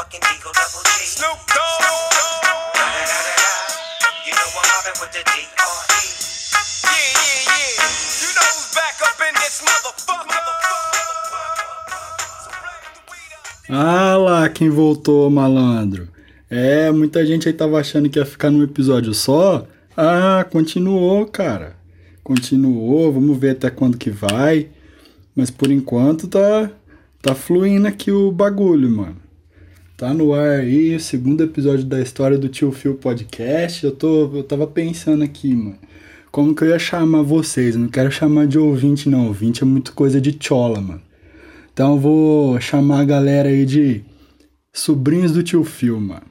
motherfucking Eagle Double G. Snoop Dogg. You know I'm mobbing with the D.R.E. Yeah, yeah, yeah. You know who's back up in this motherfucker. Ah lá, quem voltou, malandro. É, muita gente aí tava achando que ia ficar num episódio só. Ah, continuou, cara. Continuou, vamos ver até quando que vai. Mas por enquanto tá tá fluindo aqui o bagulho, mano. Tá no ar aí o segundo episódio da história do Tio Phil Podcast. Eu tô eu tava pensando aqui, mano. Como que eu ia chamar vocês? Eu não quero chamar de ouvinte não, ouvinte é muito coisa de chola, mano. Então eu vou chamar a galera aí de sobrinhos do tio Phil, mano.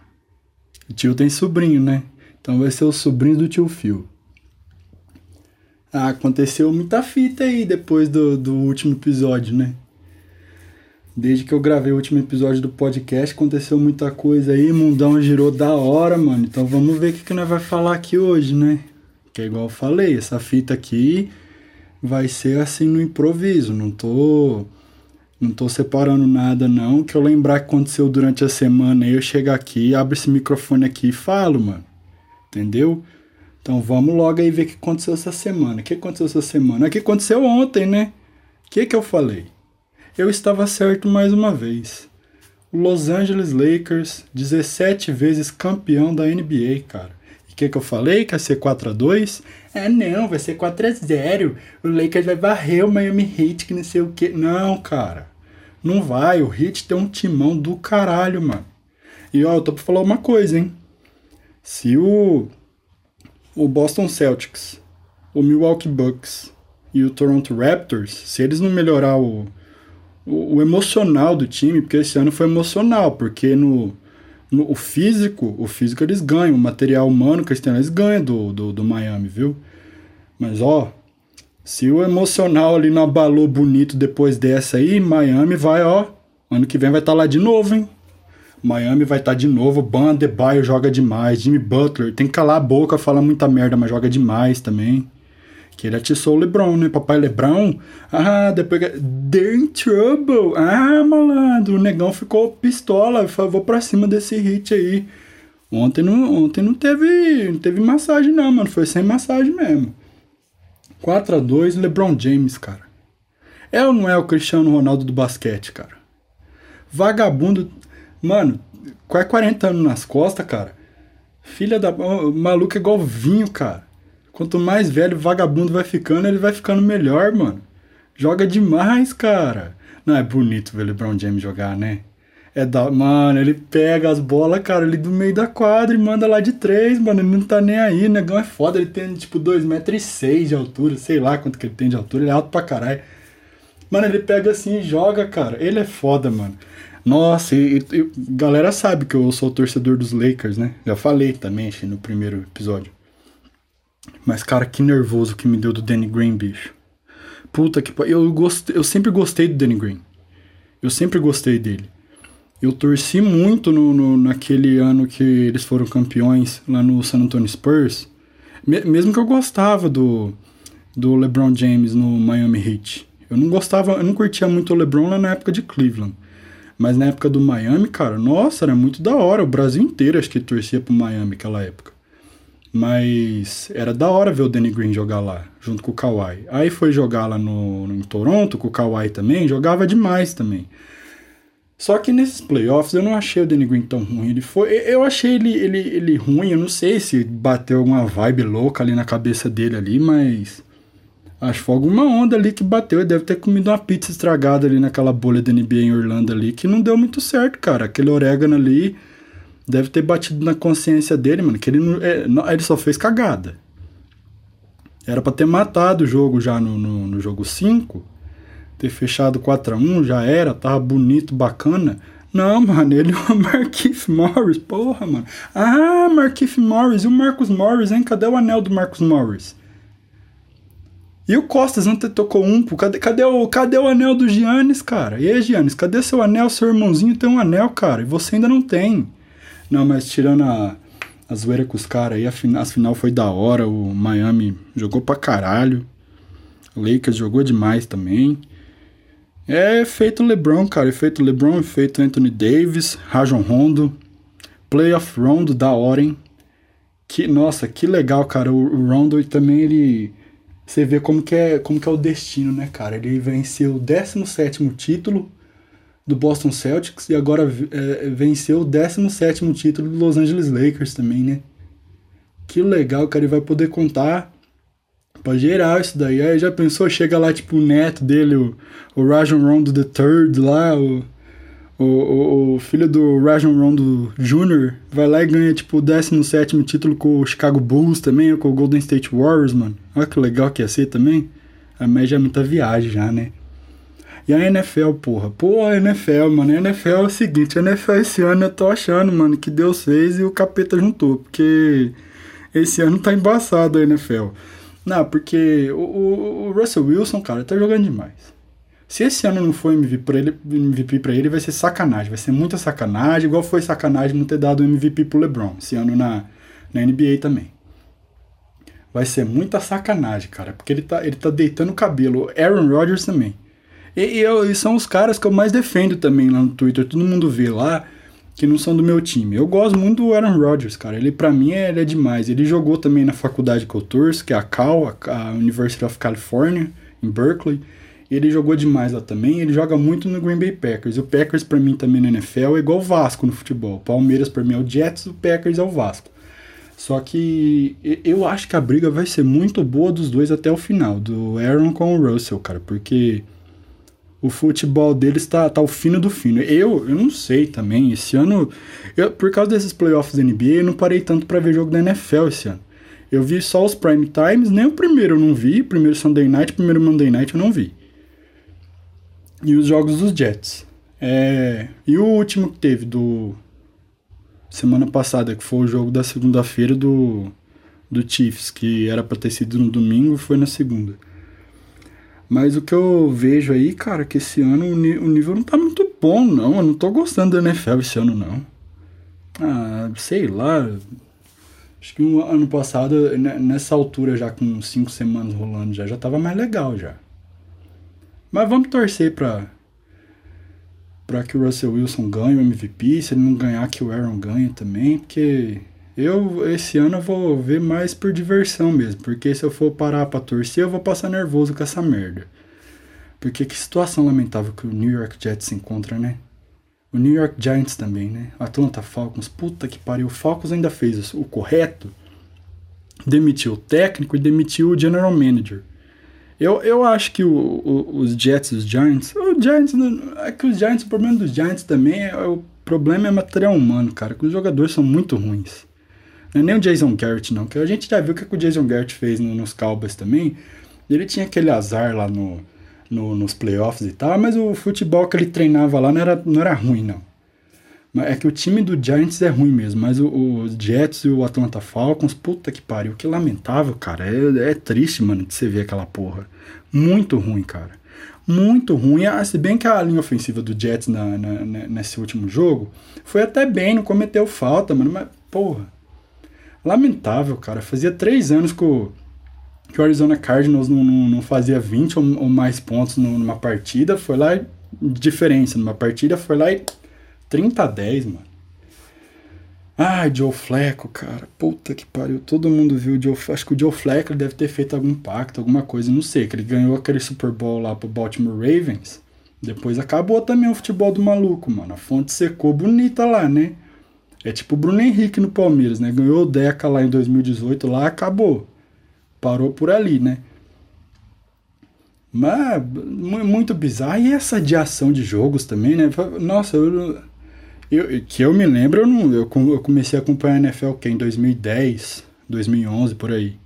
O tio tem sobrinho, né? Então vai ser os sobrinhos do tio Phil. Ah, aconteceu muita fita aí depois do, do último episódio, né? Desde que eu gravei o último episódio do podcast, aconteceu muita coisa aí, mundão girou da hora, mano. Então vamos ver o que, que nós vai falar aqui hoje, né? Que é igual eu falei, essa fita aqui vai ser assim no improviso, não tô não tô separando nada não, que eu lembrar que aconteceu durante a semana, aí eu chego aqui, abro esse microfone aqui e falo, mano. Entendeu? Então vamos logo aí ver o que aconteceu essa semana. O que aconteceu essa semana? O que aconteceu ontem, né? O que que eu falei? Eu estava certo mais uma vez. O Los Angeles Lakers, 17 vezes campeão da NBA, cara. E o que que eu falei? Que ia ser 4 a 2 Ah, não, vai ser 4 a 0 O Lakers vai varrer o Miami Heat, que não sei o que. Não, cara. Não vai. O Heat tem um timão do caralho, mano. E ó, eu tô pra falar uma coisa, hein? Se o o Boston Celtics, o Milwaukee Bucks e o Toronto Raptors, se eles não melhorar o, o, emocional do time, porque esse ano foi emocional, porque no, no o físico, o físico eles ganham, o material humano que eles têm, eles ganham do, do, do Miami, viu? Mas ó, se o emocional ali não abalou bonito depois dessa aí, Miami vai, ó, ano que vem vai estar tá lá de novo, hein? Miami vai estar tá de novo. Ban joga demais. Jimmy Butler tem que calar a boca, fala muita merda, mas joga demais também. Que ele atiçou o LeBron, né? Papai LeBron. Ah, depois. They're in trouble. Ah, malandro. O negão ficou pistola. Vou pra cima desse hit aí. Ontem não, ontem não teve, não teve massagem, não, mano. Foi sem massagem mesmo. 4 a 2 LeBron James, cara. É ou não é o Cristiano Ronaldo do basquete, cara? Vagabundo Mano, quase 40 anos nas costas, cara. Filha da. Maluco é igual vinho, cara. Quanto mais velho o vagabundo vai ficando, ele vai ficando melhor, mano. Joga demais, cara. Não, é bonito ver o LeBron James jogar, né? É da. Mano, ele pega as bolas, cara, ali do meio da quadra e manda lá de três, mano. Ele não tá nem aí, o negão é foda. Ele tem tipo 2,6m de altura, sei lá quanto que ele tem de altura. Ele é alto pra caralho. Mano, ele pega assim e joga, cara. Ele é foda, mano. Nossa, e, e, galera sabe que eu sou torcedor dos Lakers, né? Já falei também, no primeiro episódio. Mas, cara, que nervoso que me deu do Danny Green, bicho. Puta que eu gostei, eu sempre gostei do Danny Green. Eu sempre gostei dele. Eu torci muito no, no, naquele ano que eles foram campeões lá no San Antonio Spurs. Me, mesmo que eu gostava do, do LeBron James no Miami Heat. Eu não gostava, eu não curtia muito o LeBron lá na época de Cleveland. Mas na época do Miami, cara, nossa, era muito da hora. O Brasil inteiro acho que torcia pro Miami naquela época. Mas era da hora ver o Danny Green jogar lá, junto com o Kawhi. Aí foi jogar lá no, no, em Toronto com o Kawhi também, jogava demais também. Só que nesses playoffs eu não achei o Danny Green tão ruim. Ele foi, eu achei ele, ele, ele ruim, eu não sei se bateu alguma vibe louca ali na cabeça dele ali, mas Acho que foi alguma onda ali que bateu. Ele deve ter comido uma pizza estragada ali naquela bolha da NBA em Orlando ali, que não deu muito certo, cara. Aquele orégano ali deve ter batido na consciência dele, mano, que ele, não, é, ele só fez cagada. Era para ter matado o jogo já no, no, no jogo 5, ter fechado 4 a 1 já era, tava bonito, bacana. Não, mano, ele é o Marquise Morris, porra, mano. Ah, Marquise Morris, e o Marcus Morris, hein? Cadê o anel do Marcus Morris? E o Costas não tocou um. Cadê, cadê, o, cadê o anel do Giannis, cara? E aí, Giannis, cadê seu anel? Seu irmãozinho tem um anel, cara. E você ainda não tem. Não, mas tirando a, a zoeira com os caras aí, a, a final foi da hora. O Miami jogou pra caralho. O Lakers jogou demais também. É efeito LeBron, cara. Efeito LeBron, efeito Anthony Davis, Rajon Rondo. Playoff Rondo da hora, hein? Que, nossa, que legal, cara. O, o Rondo também, ele... Você vê como que, é, como que é o destino, né, cara? Ele venceu o 17º título do Boston Celtics e agora é, venceu o 17º título do Los Angeles Lakers também, né? Que legal, cara. Ele vai poder contar pra geral isso daí. Aí já pensou, chega lá, tipo, o neto dele, o, o Rajon Rondo III lá, o o, o, o, filho do Rajon Rondo Jr. vai lá e ganha, tipo, o 17 título com o Chicago Bulls também, ou com o Golden State Warriors, mano. Olha que legal que ia ser também. A média é muita viagem já, né? E a NFL, porra. Pô, a NFL, mano. A NFL é o seguinte: a NFL esse ano eu tô achando, mano, que Deus fez e o capeta juntou. Porque esse ano tá embaçado a NFL. Não, porque o, o, o Russell Wilson, cara, tá jogando demais. Se esse ano não for MVP pra ele, MVP pra ele, vai ser sacanagem. Vai ser muita sacanagem, igual foi sacanagem não ter dado MVP pro LeBron esse ano na, na NBA também. Vai ser muita sacanagem, cara, porque ele tá, ele tá deitando o cabelo. Aaron Rodgers também. E, e, eu, e são os caras que eu mais defendo também lá no Twitter. Todo mundo vê lá que não são do meu time. Eu gosto muito do Aaron Rodgers, cara. Ele, para mim, é, ele é demais. Ele jogou também na faculdade que eu torço, que é a Cal, a University of California, em Berkeley. Ele jogou demais lá também. Ele joga muito no Green Bay Packers. O Packers, para mim, também na NFL é igual o Vasco no futebol. O Palmeiras, para mim, é o Jets. O Packers é o Vasco. Só que eu acho que a briga vai ser muito boa dos dois até o final. Do Aaron com o Russell, cara. Porque o futebol deles tá, tá o fino do fino. Eu, eu não sei também. Esse ano, eu, por causa desses playoffs da NBA, eu não parei tanto para ver jogo da NFL esse ano. Eu vi só os prime times, nem o primeiro eu não vi. Primeiro Sunday Night, primeiro Monday Night eu não vi e os jogos dos Jets. É, e o último que teve do semana passada, que foi o jogo da segunda-feira do, do Chiefs, que era para ter sido no domingo, foi na segunda. Mas o que eu vejo aí, cara, que esse ano o, o nível não tá muito bom, não. Eu não tô gostando da NFL esse ano, não. Ah, sei lá. Acho que um ano passado, nessa altura, já com cinco semanas rolando, já, já tava mais legal já. Mas vamos torcer para para que o Russell Wilson ganhe o MVP, se ele não ganhar que o Aaron ganhe também, porque eu esse ano eu vou ver mais por diversão mesmo, porque se eu for parar para torcer, eu vou passar nervoso com essa merda. Porque que situação lamentável que o New York Jets se encontra, né? O New York Giants também, né? Atlanta Falcons, puta que pariu. O Falcons ainda fez o correto, demitiu o técnico e demitiu o general manager. Eu, eu acho que o, o, os Jets e os Giants. O Giants. É que os Giants, o problema dos Giants também é. O problema é material humano, cara. Que os jogadores são muito ruins. Não é nem o Jason Garrett, não. Que a gente já viu o que, o Jason Garrett fez no, nos Cowboys também. Ele tinha aquele azar lá no, no, nos playoffs e tal, mas o futebol que ele treinava lá não era, não era ruim, não. É que o time do Giants é ruim mesmo, mas os Jets e o Atlanta Falcons, puta que pariu, que lamentável, cara. É, é triste, mano, de você ver aquela porra. Muito ruim, cara. Muito ruim. Ah, se bem que a linha ofensiva do Jets na, na, nesse último jogo foi até bem, não cometeu falta, mano, mas, porra. Lamentável, cara. Fazia três anos que o, que o Arizona Cardinals não, não, não fazia 20 ou, ou mais pontos numa partida. Foi lá, diferença, numa partida, foi lá e 30 a 10, mano. Ai, Joe Fleco, cara. Puta que pariu. Todo mundo viu o Joe Acho que o Joe Fleco deve ter feito algum pacto, alguma coisa. Não sei, que ele ganhou aquele Super Bowl lá pro Baltimore Ravens. Depois acabou também o futebol do maluco, mano. A fonte secou bonita lá, né? É tipo o Bruno Henrique no Palmeiras, né? Ganhou o Deca lá em 2018, lá acabou. Parou por ali, né? Mas muito bizarro. E essa adiação de jogos também, né? Nossa, eu eu, que eu me lembro, eu, não, eu, comecei a acompanhar a NFL que em 2010, 2011, por aí.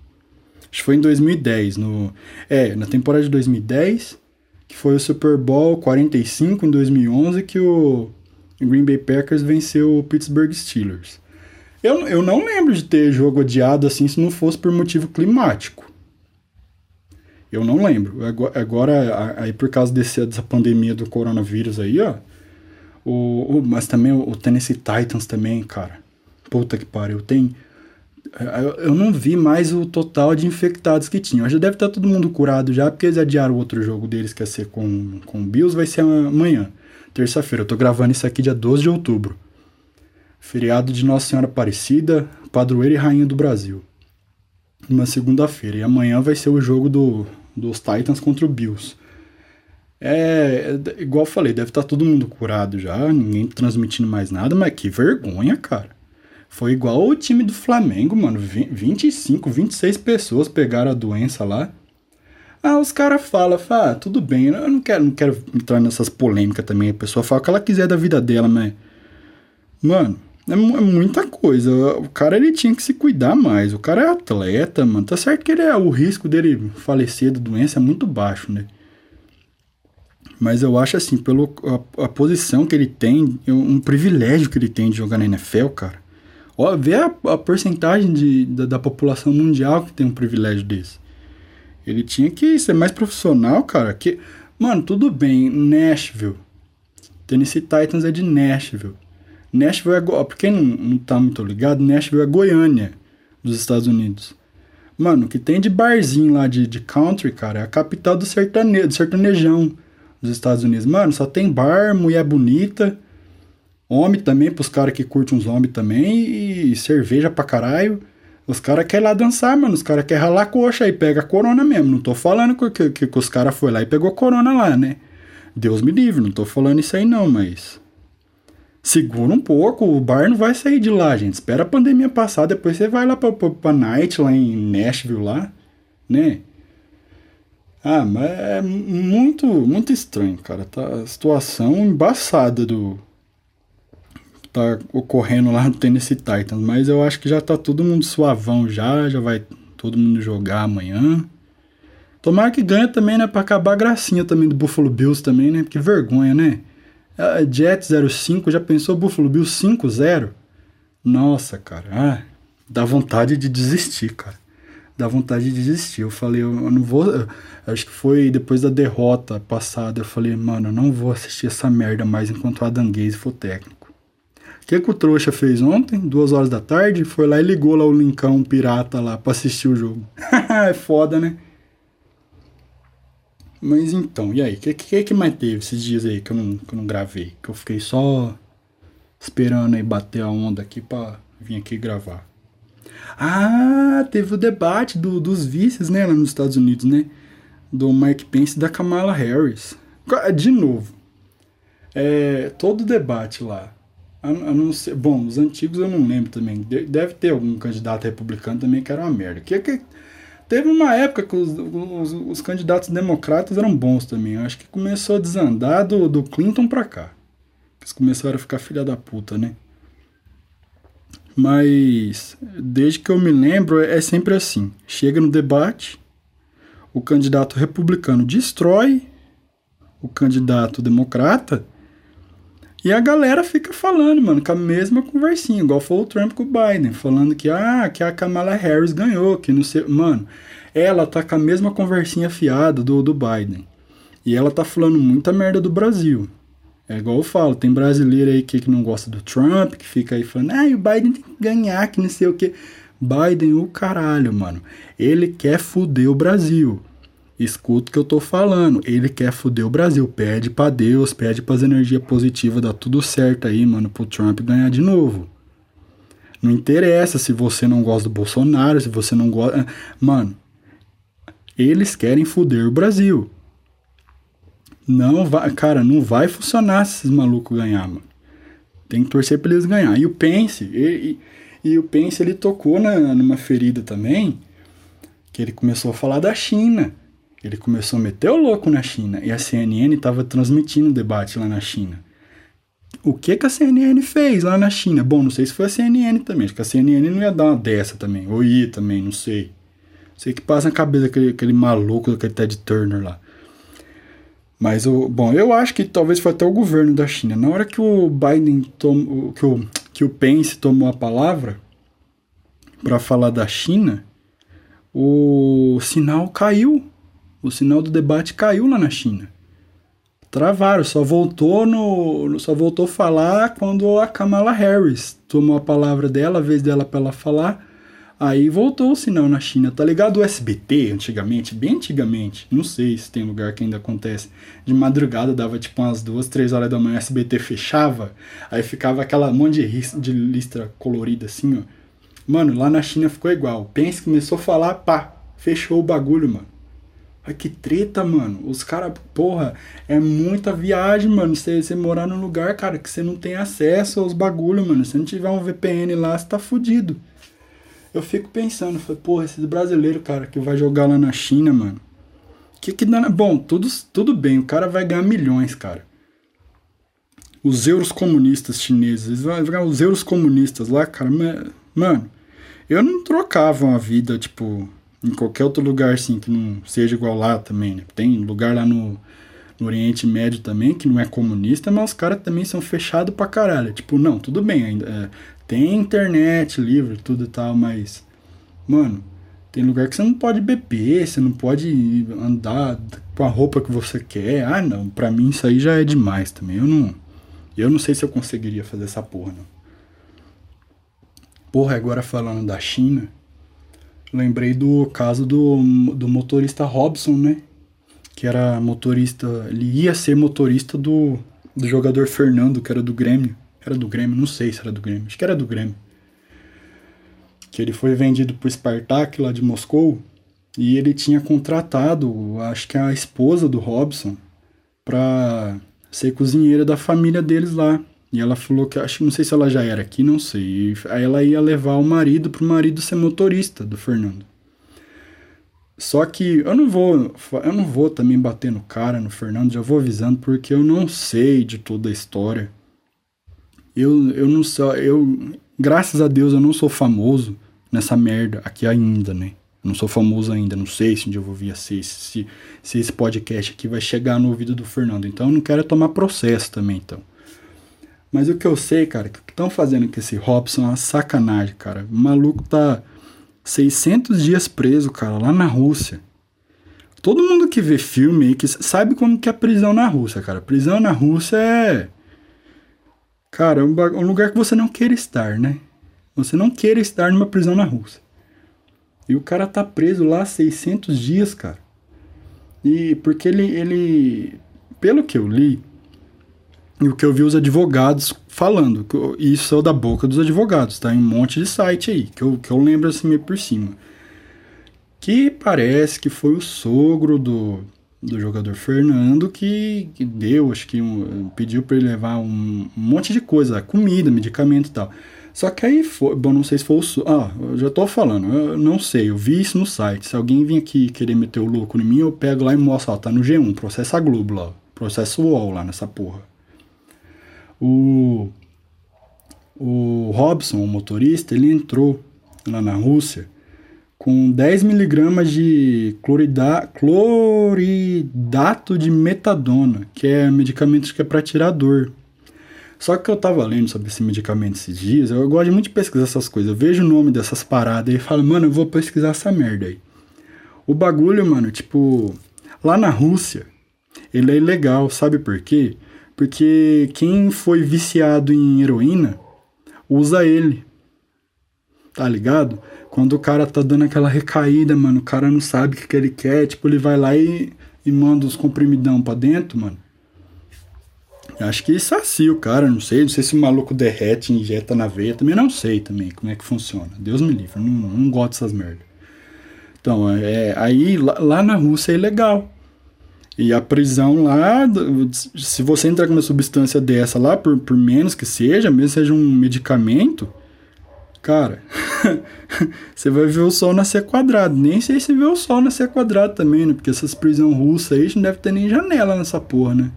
Acho que foi em 2010, no, é, na temporada de 2010, que foi o Super Bowl 45 em 2011, que o Green Bay Packers venceu o Pittsburgh Steelers. Eu, eu não lembro de ter jogo adiado assim se não fosse por motivo climático. Eu não lembro. Agora, aí por causa desse, dessa pandemia do coronavírus aí, ó, o, o, mas também o Tennessee Titans também, cara. Puta que pariu. Tem. eu não vi mais o total de infectados que tinham. Já deve estar todo mundo curado já, porque eles adiaram o outro jogo deles, que ia ser com, com o Bills, vai ser amanhã, terça-feira. Eu tô gravando isso aqui dia 12 de outubro. Feriado de Nossa Senhora Aparecida, padroeira e rainha do Brasil. Uma segunda-feira. E amanhã vai ser o jogo do, dos Titans contra o Bills. É, é, igual eu falei, deve estar todo mundo curado já, ninguém transmitindo mais nada, mas que vergonha, cara. Foi igual o time do Flamengo, mano. 25, 26 pessoas pegaram a doença lá. Ah, os caras falam, ah, tudo bem, eu não quero, não quero entrar nessas polêmicas também. A pessoa fala o que ela quiser da vida dela, mas. Mano, é, é, muita coisa. O cara ele tinha que se cuidar mais. O cara é atleta, mano. Tá certo que ele é, o risco dele falecer da doença é muito baixo, né? Mas eu acho assim, pelo a, a posição que ele tem, um privilégio que ele tem de jogar na NFL, cara. Ó, vê a, a porcentagem de, da, da, população mundial que tem um privilégio desse. Ele tinha que ser mais profissional, cara. Que, mano, tudo bem, Nashville. Tennessee Titans é de Nashville. Nashville é. Go... Pra quem não, não tá muito ligado, Nashville é Goiânia, dos Estados Unidos. Mano, o que tem de barzinho lá de, de country, cara, é a capital do, sertane... do sertanejão dos Estados Unidos. Mano, só tem bar, mulher bonita, homem também, pros caras que curtem uns homens também, e cerveja pra caralho. Os caras querem lá dançar, mano. Os caras querem ralar coxa e pega corona mesmo. Não tô falando que, que, que os caras foi lá e pegou corona lá, né? Deus me livre, não tô falando isso aí não, mas. Segura um pouco, o bar não vai sair de lá, gente. Espera a pandemia passar, depois você vai lá pra, pra, pra Night, lá em Nashville, lá, né? Ah, mas é muito, muito estranho, cara. Tá a situação embaçada do. Tá ocorrendo lá no Tennessee Titans. Mas eu acho que já tá todo mundo suavão já. Já vai todo mundo jogar amanhã. Tomara que ganha também, né? Pra acabar a gracinha também do Buffalo Bills também, né? Que vergonha, né? A Jet 05, já pensou Buffalo Bills 5-0? Nossa, cara. Ah, dá vontade de desistir, cara dá vontade de desistir. Eu falei, eu, não vou. Eu, acho que foi depois da derrota passada. Eu falei, mano, eu não vou assistir essa merda mais enquanto o Adanguese for técnico. O que, que o trouxa fez ontem, duas horas da tarde? Foi lá e ligou lá o Lincão pirata lá pra assistir o jogo. é foda, né? Mas então, e aí? O que, que, que mais teve esses dias aí que eu, não, que eu não gravei? Que eu fiquei só esperando aí bater a onda aqui pra vir aqui gravar. Ah, teve o debate do, dos vices, né, lá nos Estados Unidos, né? Do Mike Pence e da Kamala Harris. De novo, é, todo debate lá. A não ser, bom, os antigos eu não lembro também. Deve ter algum candidato republicano também que era uma merda. Que, que, teve uma época que os, os, os candidatos democratas eram bons também. Eu acho que começou a desandar do, do Clinton pra cá. Eles começaram a ficar filha da puta, né? Mas desde que eu me lembro é sempre assim. Chega no debate, o candidato republicano destrói o candidato democrata e a galera fica falando, mano, com a mesma conversinha, igual foi o Trump com o Biden, falando que ah, que a Kamala Harris ganhou, que não sei, mano, ela tá com a mesma conversinha fiada do do Biden. E ela tá falando muita merda do Brasil. É igual eu falo, tem brasileiro aí que, que não gosta do Trump, que fica aí falando, ah, o Biden tem que ganhar, que não sei o que. Biden, o caralho, mano. Ele quer fuder o Brasil. Escuta o que eu tô falando. Ele quer fuder o Brasil. Pede para Deus, pede pras energias positivas, dá tudo certo aí, mano, pro Trump ganhar de novo. Não interessa se você não gosta do Bolsonaro, se você não gosta. Mano, eles querem fuder o Brasil. Não vai, cara, não vai funcionar se esses malucos ganhar, mano. Tem que torcer pra eles ganhar. E o Pence, e, e, e o Pence ele tocou na, numa ferida também, que ele começou a falar da China. Ele começou a meter o louco na China. E a CNN estava transmitindo o debate lá na China. O que, que a CNN fez lá na China? Bom, não sei se foi a CNN também. Acho que a CNN não ia dar uma dessa também. Ou ia também, não sei. Sei que passa na cabeça aquele, aquele maluco, aquele Ted Turner lá. Mas o bom, eu acho que talvez foi até o governo da China. Na hora que o Biden que o que o Pence tomou a palavra para falar da China, o sinal caiu. O sinal do debate caiu lá na China. Travaram, só voltou no, só voltou falar quando a Kamala Harris tomou a palavra dela, a vez dela para ela falar. Aí voltou o sinal na China, tá ligado? O SBT, antigamente, bem antigamente, não sei se tem lugar que ainda acontece. De madrugada dava tipo umas duas, três horas da manhã, o SBT fechava, aí ficava aquela monte de, de listra colorida assim, ó. Mano, lá na China ficou igual. Pense começou a falar, pá, fechou o bagulho, mano. Ai, que treta, mano. Os caras, porra, é muita viagem, mano. Você morar num lugar, cara, que você não tem acesso aos bagulhos, mano. Se não tiver um VPN lá, você tá fudido. Eu fico pensando, falei, porra, esses brasileiros, cara, que vai jogar lá na China, mano. Que que dá na... Bom, tudo, tudo bem, o cara vai ganhar milhões, cara. Os euros comunistas chineses, vão ganhar os euros comunistas lá, cara. Mano, eu não trocava uma vida, tipo, em qualquer outro lugar, assim, que não seja igual lá também, né? Tem lugar lá no, no Oriente Médio também, que não é comunista, mas os caras também são fechados pra caralho. Tipo, não, tudo bem, ainda é, tem internet livre, tudo e tal, mas, mano, tem lugar que você não pode beber, você não pode andar com a roupa que você quer. Ah, não, pra mim isso aí já é demais também. Eu não, eu não sei se eu conseguiria fazer essa porra, não. Porra, agora falando da China, lembrei do caso do, do motorista Robson, né? Que era motorista, ele ia ser motorista do, do jogador Fernando, que era do Grêmio. Era do Grêmio, não sei se era do Grêmio, acho que era do Grêmio. Que ele foi vendido pro Spartak lá de Moscou e ele tinha contratado, acho que a esposa do Robson, pra ser cozinheira da família deles lá. E ela falou que, acho não sei se ela já era aqui, não sei. Aí ela ia levar o marido pro marido ser motorista do Fernando. Só que eu não vou, eu não vou também bater no cara, no Fernando, já vou avisando, porque eu não sei de toda a história. Eu, eu não sou, eu, graças a Deus eu não sou famoso nessa merda aqui ainda, né? Não sou famoso ainda, não sei se um dia eu vou vir a ser, se, se esse podcast aqui vai chegar no ouvido do Fernando. Então eu não quero tomar processo também, então. Mas o que eu sei, cara, que o que estão fazendo com esse Robson é uma sacanagem, cara. O maluco tá 600 dias preso, cara, lá na Rússia. Todo mundo que vê filme aí que sabe como que é a prisão na Rússia, cara. Prisão na Rússia é. Cara, é um, um lugar que você não queira estar, né? Você não queira estar numa prisão na Rússia. E o cara tá preso lá 600 dias, cara. E porque ele, ele. Pelo que eu li, e o que eu vi os advogados falando, isso é da boca dos advogados, tá? Em um monte de site aí, que eu, que eu lembro assim meio por cima. Que parece que foi o sogro do, do jogador Fernando que, que deu, acho que um- pediu para ele levar um, um monte de coisa, comida, medicamento e tal. Só que aí foi, bom, não sei se foi o so- Ah, eu já tô falando, eu não sei, eu vi isso no site. Se alguém vir aqui querer meter o louco em mim, eu pego lá e mostro, ó, tá no G1, processo a Globo lá, ó, processo UOL lá nessa porra. O, o Robson, o motorista, ele entrou lá na Rússia com 10 miligramas de clorida, cloridato de metadona, que é medicamento que é para tirar dor. Só que eu tava lendo sobre esse medicamento esses dias, eu gosto muito de pesquisar essas coisas. Eu vejo o nome dessas paradas e falo, mano, eu vou pesquisar essa merda aí. O bagulho, mano, tipo, lá na Rússia, ele é ilegal, sabe por quê? Porque quem foi viciado em heroína usa ele. Tá ligado? Quando o cara tá dando aquela recaída, mano, o cara não sabe o que, que ele quer, tipo, ele vai lá e, e manda os comprimidão pra dentro, mano. Acho que sacia o cara, não sei. Não sei se o maluco derrete, injeta na veia. Também não sei também como é que funciona. Deus me livre, não, não gosto dessas merdas. Então, é, aí lá, lá na Rússia é ilegal. E a prisão lá, se você entrar com uma substância dessa lá, por, por menos que seja, mesmo seja um medicamento, cara, você vai ver o sol nascer quadrado. Nem sei se vê o sol nascer quadrado também, né? Porque essas prisões russas aí não deve ter nem janela nessa porra, né?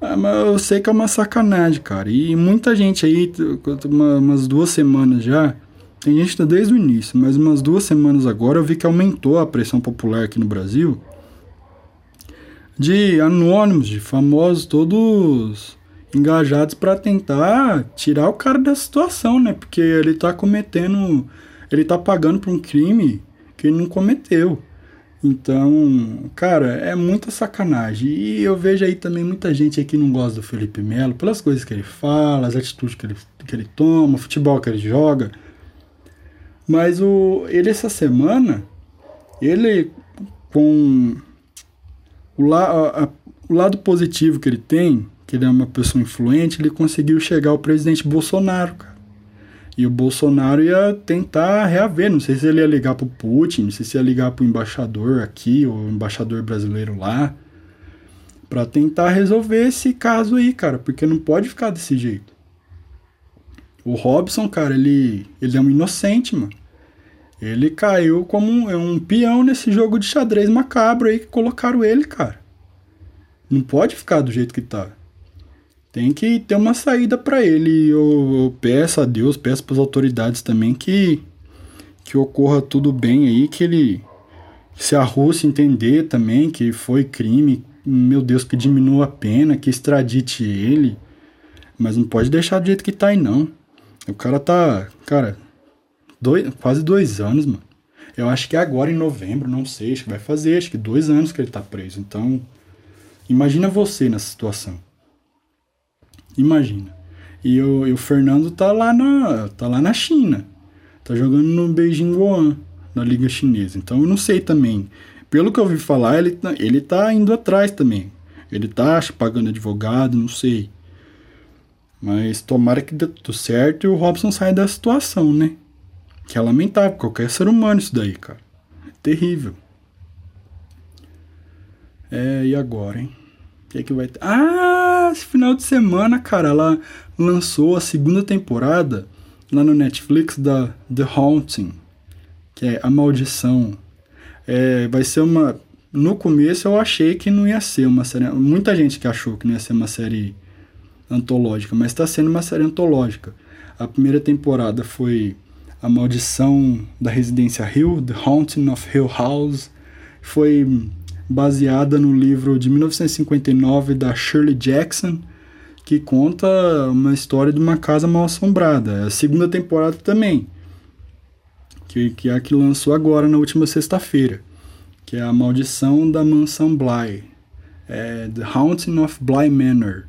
Ah, mas eu sei que é uma sacanagem, cara. E muita gente aí, uma, umas duas semanas já, tem gente tá desde o início, mas umas duas semanas agora eu vi que aumentou a pressão popular aqui no Brasil de anônimos, de famosos, todos engajados para tentar tirar o cara da situação, né? Porque ele tá cometendo, ele tá pagando por um crime que ele não cometeu. Então, cara, é muita sacanagem. E eu vejo aí também muita gente aí que não gosta do Felipe Melo, pelas coisas que ele fala, as atitudes que ele, que ele toma, o futebol que ele joga. Mas o, ele essa semana, ele com o, la, a, o lado positivo que ele tem, que ele é uma pessoa influente, ele conseguiu chegar ao presidente Bolsonaro, cara. E o Bolsonaro ia tentar reaver, não sei se ele ia ligar pro Putin, não sei se ia ligar pro embaixador aqui, ou embaixador brasileiro lá, para tentar resolver esse caso aí, cara, porque não pode ficar desse jeito. O Robson, cara, ele, ele é um inocente, mano. Ele caiu como um, é um peão nesse jogo de xadrez macabro aí que colocaram ele, cara. Não pode ficar do jeito que tá. Tem que ter uma saída para ele. Eu, eu, peço a Deus, peço para as autoridades também que que ocorra tudo bem aí, que ele se a Rússia entender também que foi crime, meu Deus, que diminua a pena, que extradite ele. Mas não pode deixar do jeito que tá aí, não. O cara tá, cara, dois, quase dois anos, mano. Eu acho que agora em novembro, não sei, acho que vai fazer, acho que dois anos que ele tá preso. Então, imagina você nessa situação. Imagina. E o, e o Fernando tá lá na, tá lá na China. Tá jogando no Beijing Goan, na Liga Chinesa. Então eu não sei também. Pelo que eu ouvi falar, ele, tá, ele tá indo atrás também. Ele tá pagando advogado, não sei. Mas tomara que dê tudo certo e o Robson saia da situação, né? Que é lamentável, qualquer ser humano isso daí, cara. É terrível. É, e agora, hein? O que é que vai ter? Ah, esse final de semana, cara, ela lançou a segunda temporada lá no Netflix da The Haunting, que é A Maldição. É, vai ser uma. No começo eu achei que não ia ser uma série. Muita gente que achou que não ia ser uma série antológica, mas está sendo uma série antológica. A primeira temporada foi a Maldição da Residência Hill, The Haunting of Hill House, foi baseada no livro de 1959 da Shirley Jackson, que conta uma história de uma casa mal assombrada. A segunda temporada também, que, que é a que lançou agora na última sexta-feira, que é a Maldição da Mansão Bly, é The Haunting of Bly Manor,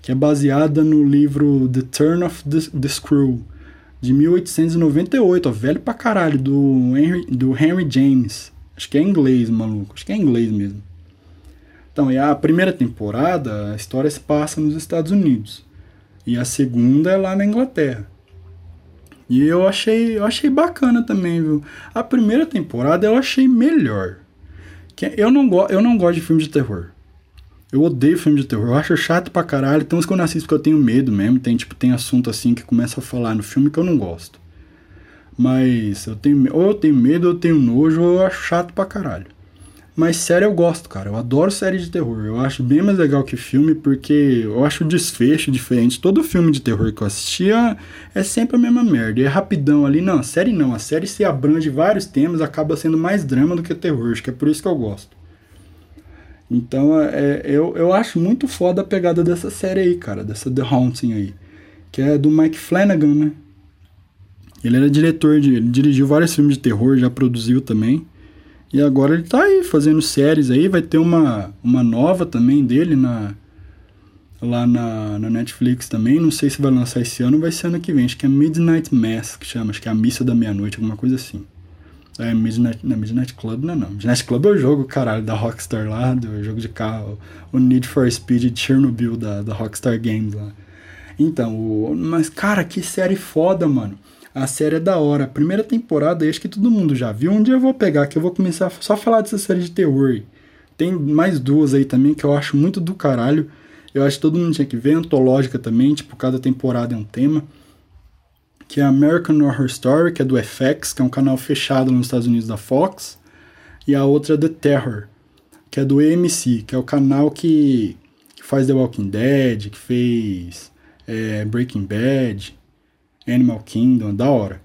que é baseada no livro The Turn of the, the Screw, de 1898, ó, velho pra caralho, do Henry, do Henry James. Acho que é inglês, maluco. Acho que é inglês mesmo. Então, e a primeira temporada, a história se passa nos Estados Unidos. E a segunda é lá na Inglaterra. E eu achei, eu achei bacana também, viu? A primeira temporada eu achei melhor. Eu não, go eu não gosto de filme de terror. Eu odeio filme de terror. Eu acho chato pra caralho. Tem uns que eu não assisto porque eu tenho medo mesmo. Tem, tipo, tem assunto assim que começa a falar no filme que eu não gosto. Mas eu tenho. Ou eu tenho medo, ou eu tenho nojo, ou eu acho chato pra caralho. Mas série eu gosto, cara. Eu adoro série de terror. Eu acho bem mais legal que filme porque eu acho o desfecho diferente. Todo filme de terror que eu assistia é sempre a mesma merda. É rapidão ali. Não, a série não. A série se abrange vários temas, acaba sendo mais drama do que terror. Acho que é por isso que eu gosto. Então é, eu, eu acho muito foda a pegada dessa série aí, cara, dessa The Haunting aí. Que é do Mike Flanagan, né? Ele era diretor, de, ele dirigiu vários filmes de terror, já produziu também. E agora ele tá aí fazendo séries aí, vai ter uma, uma nova também dele na, lá na, na Netflix também. Não sei se vai lançar esse ano vai ser ano que vem. Acho que é Midnight Mass, que chama, acho que é a missa da meia-noite, alguma coisa assim. É, Midnight, não, Midnight Club não é não. Midnight Club é o jogo, caralho, da Rockstar lá, do jogo de carro, o Need for Speed de Chernobyl da, da Rockstar Games lá. Então, o, mas cara, que série foda, mano. A série é da hora. A primeira temporada, acho que todo mundo já viu. Um dia eu vou pegar, que eu vou começar só a falar dessa série de terror. Tem mais duas aí também que eu acho muito do caralho. Eu acho que todo mundo tinha que ver. Antológica também, tipo, cada temporada é um tema que é American Horror Story, que é do FX, que é um canal fechado nos Estados Unidos da Fox, e a outra é The Terror, que é do AMC, que é o canal que, que faz The Walking Dead, que fez é, Breaking Bad, Animal Kingdom, da hora.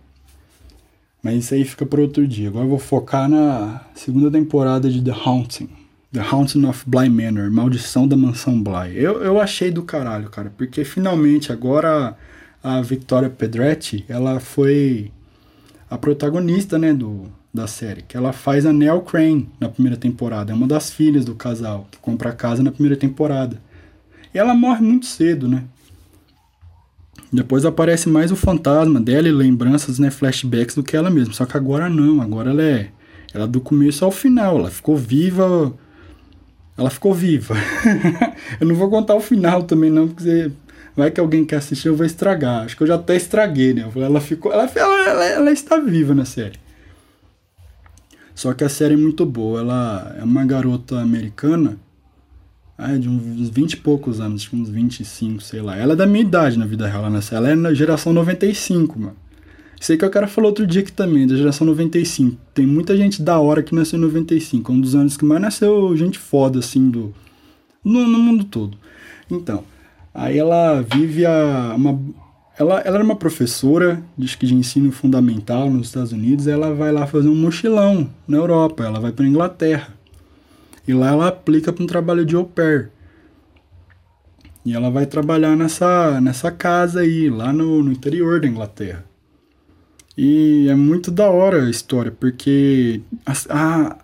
Mas isso aí fica para outro dia. Agora eu vou focar na segunda temporada de The Haunting. The Haunting of Bly Manor, Maldição da Mansão Bly. Eu, eu achei do caralho, cara, porque finalmente agora a Victoria Pedretti, ela foi a protagonista, né, do, da série, que ela faz a Nell Crane na primeira temporada, é uma das filhas do casal que compra a casa na primeira temporada. E ela morre muito cedo, né? Depois aparece mais o fantasma dela e lembranças, né, flashbacks do que ela mesma. Só que agora não, agora ela é ela é do começo ao final, ela ficou viva. Ela ficou viva. eu não vou contar o final também não, porque vai que alguém quer assistir eu vou estragar. Acho que eu já até estraguei, né? Ela ficou, ela, ela, ela, está viva na série. Só que a série é muito boa. Ela é uma garota americana ah, de uns 20 e poucos anos, uns 25, sei lá. Ela é da minha idade na vida real, nessa. Ela é na geração 95, mano. Sei que o cara falou outro dia aqui também, da geração 95. Tem muita gente da hora que nasceu em 95. É um dos anos que mais nasceu gente foda, assim, do. No, no mundo todo. Então, aí ela vive a. Uma, ela, ela era uma professora, diz que de ensino fundamental nos Estados Unidos. Ela vai lá fazer um mochilão na Europa. Ela vai para Inglaterra. E lá ela aplica para um trabalho de au pair. E ela vai trabalhar nessa, nessa casa aí, lá no, no interior da Inglaterra. E é muito da hora a história, porque a, a,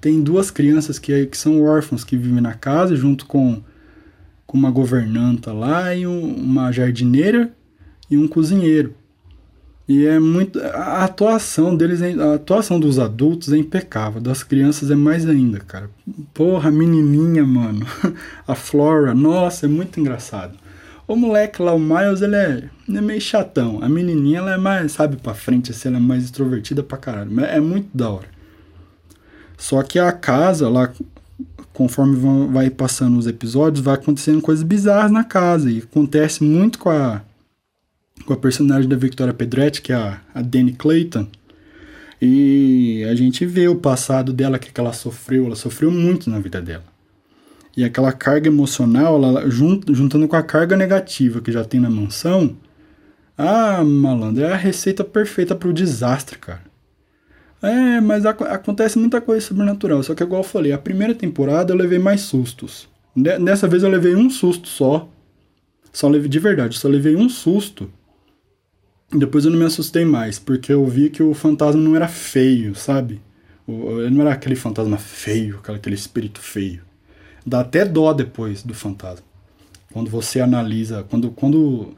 tem duas crianças que, que são órfãos que vivem na casa junto com, com uma governanta lá e um, uma jardineira e um cozinheiro. E é muito. A atuação deles, é, a atuação dos adultos é impecável, das crianças é mais ainda, cara. Porra, menininha, mano. A Flora, nossa, é muito engraçado. O moleque lá, o Miles, ele é, ele é meio chatão. A menininha, ela é mais, sabe, pra frente, assim, ela é mais extrovertida pra caralho. É muito da hora. Só que a casa, lá, conforme vão, vai passando os episódios, vai acontecendo coisas bizarras na casa. E acontece muito com a com a personagem da Victoria Pedretti, que é a, a Danny Clayton. E a gente vê o passado dela, que, que ela sofreu, ela sofreu muito na vida dela. E aquela carga emocional, ela, junt, juntando com a carga negativa que já tem na mansão, ah, malandro, é a receita perfeita para o desastre, cara. É, mas ac acontece muita coisa sobrenatural. Só que, igual eu falei, a primeira temporada eu levei mais sustos. Dessa vez eu levei um susto só. Só levei, de verdade, só levei um susto. Depois eu não me assustei mais, porque eu vi que o fantasma não era feio, sabe? Ele não era aquele fantasma feio, aquele espírito feio. Dá até dó depois do fantasma. Quando você analisa, quando, quando,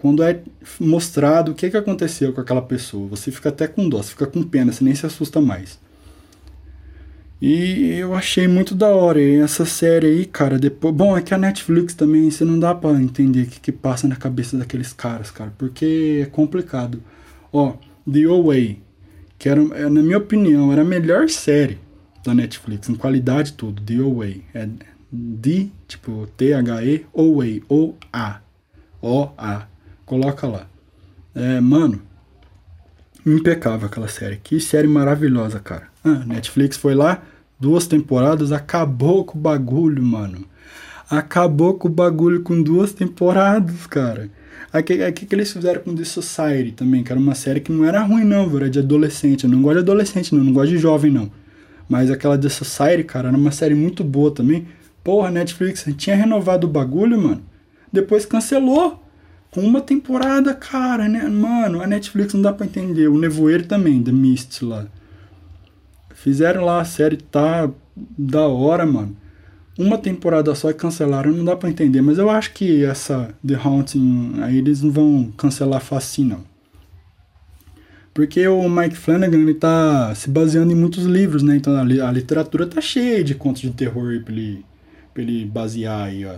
quando é mostrado o que, que aconteceu com aquela pessoa, você fica até com dó, você fica com pena, você nem se assusta mais. E eu achei muito da hora. E essa série aí, cara, depois. Bom, é que a Netflix também, você não dá pra entender o que, que passa na cabeça daqueles caras, cara, porque é complicado. Ó, The Away, que era, é, na minha opinião, era a melhor série da Netflix, em qualidade tudo. The Away. É D, tipo T-H-E, Away, O-A. O-A. Coloca lá. É, mano, impecável aquela série. Que série maravilhosa, cara. Ah, Netflix foi lá, duas temporadas, acabou com o bagulho, mano. Acabou com o bagulho com duas temporadas, cara. Aqui que eles fizeram com The Society também, que era uma série que não era ruim, não, era de adolescente. Eu não gosto de adolescente, não, não gosto de jovem, não. Mas aquela The Society, cara, era uma série muito boa também. Porra, Netflix tinha renovado o bagulho, mano. Depois cancelou. Com uma temporada, cara, né? Mano, a Netflix não dá pra entender. O Nevoeiro também, The Mist lá. Fizeram lá a série, tá da hora, mano. Uma temporada só e cancelaram, não dá pra entender. Mas eu acho que essa The Haunting, aí eles não vão cancelar fácil, não. Porque o Mike Flanagan, ele tá se baseando em muitos livros, né? Então a, literatura tá cheia de contos de terror pra ele, pra ele basear aí, ó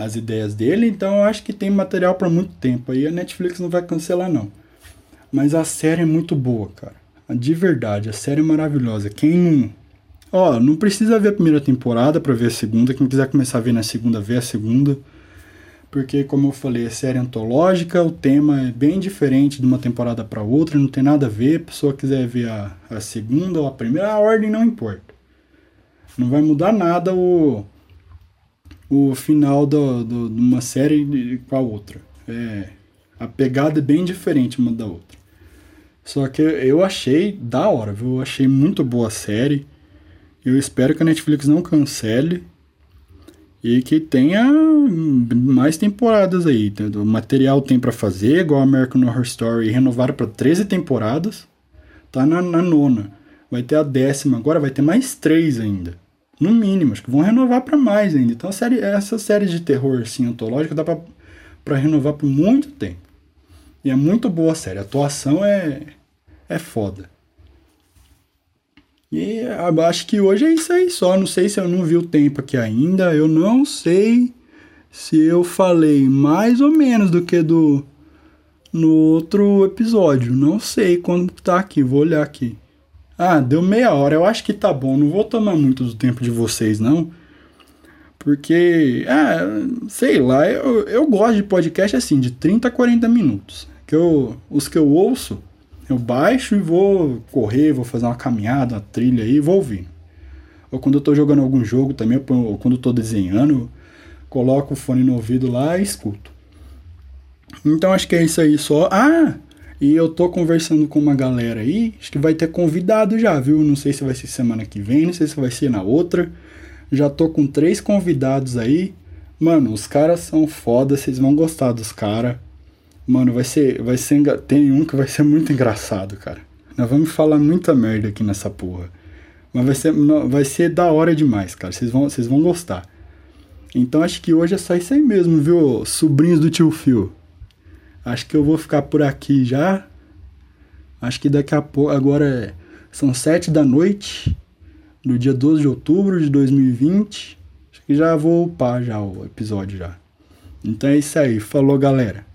as ideias dele, então eu acho que tem material para muito tempo. Aí a Netflix não vai cancelar não. Mas a série é muito boa, cara. De verdade, a série é maravilhosa. Quem não, ó, não precisa ver a primeira temporada para ver a segunda. Quem quiser começar a ver na segunda, vê a segunda. Porque, como eu falei, é série antológica, o tema é bem diferente de uma temporada para outra, não tem nada a ver. A pessoa quiser ver a, a segunda ou a primeira, a ordem não importa. Não vai mudar nada o, o final do, do, de uma série com a outra. É, a pegada é bem diferente uma da outra. Só que eu achei da hora, viu? Eu achei muito boa a série. Eu espero que a Netflix não cancele e que tenha mais temporadas aí. O material tem para fazer, igual American Horror Story, renovaram para 13 temporadas. Tá na, na nona. Vai ter a décima, agora vai ter mais três ainda. No mínimo, acho que vão renovar para mais ainda. Então, série, essa série de terror assim, antológica dá para renovar por muito tempo. E é muito boa a série. A atuação é, é foda. E acho que hoje é isso aí só. Não sei se eu não vi o tempo aqui ainda. Eu não sei se eu falei mais ou menos do que do no outro episódio. Não sei quando tá aqui. Vou olhar aqui. Ah, deu meia hora. Eu acho que tá bom. Não vou tomar muito do tempo de vocês, não. Porque, ah, sei lá, eu, eu gosto de podcast assim, de 30 a 40 minutos. Que eu, os que eu ouço, eu baixo e vou correr, vou fazer uma caminhada, uma trilha aí vou ouvindo. Ou quando eu tô jogando algum jogo também, ou quando eu tô desenhando, coloco o fone no ouvido lá e escuto. Então acho que é isso aí só. Ah, e eu tô conversando com uma galera aí, acho que vai ter convidado já, viu? Não sei se vai ser semana que vem, não sei se vai ser na outra. Já tô com três convidados aí. Mano, os caras são foda, vocês vão gostar dos caras. Mano, vai ser, vai ser. Tem um que vai ser muito engraçado, cara. Nós vamos falar muita merda aqui nessa porra. Mas vai ser, vai ser da hora demais, cara. Vocês vão, vocês vão gostar. Então acho que hoje é só isso aí mesmo, viu? Sobrinhos do tio Phil. Acho que eu vou ficar por aqui já. Acho que daqui a pouco. Agora é, são sete da noite. No dia 12 de outubro de 2020. Acho que já vou upar já o episódio já. Então é isso aí. Falou, galera.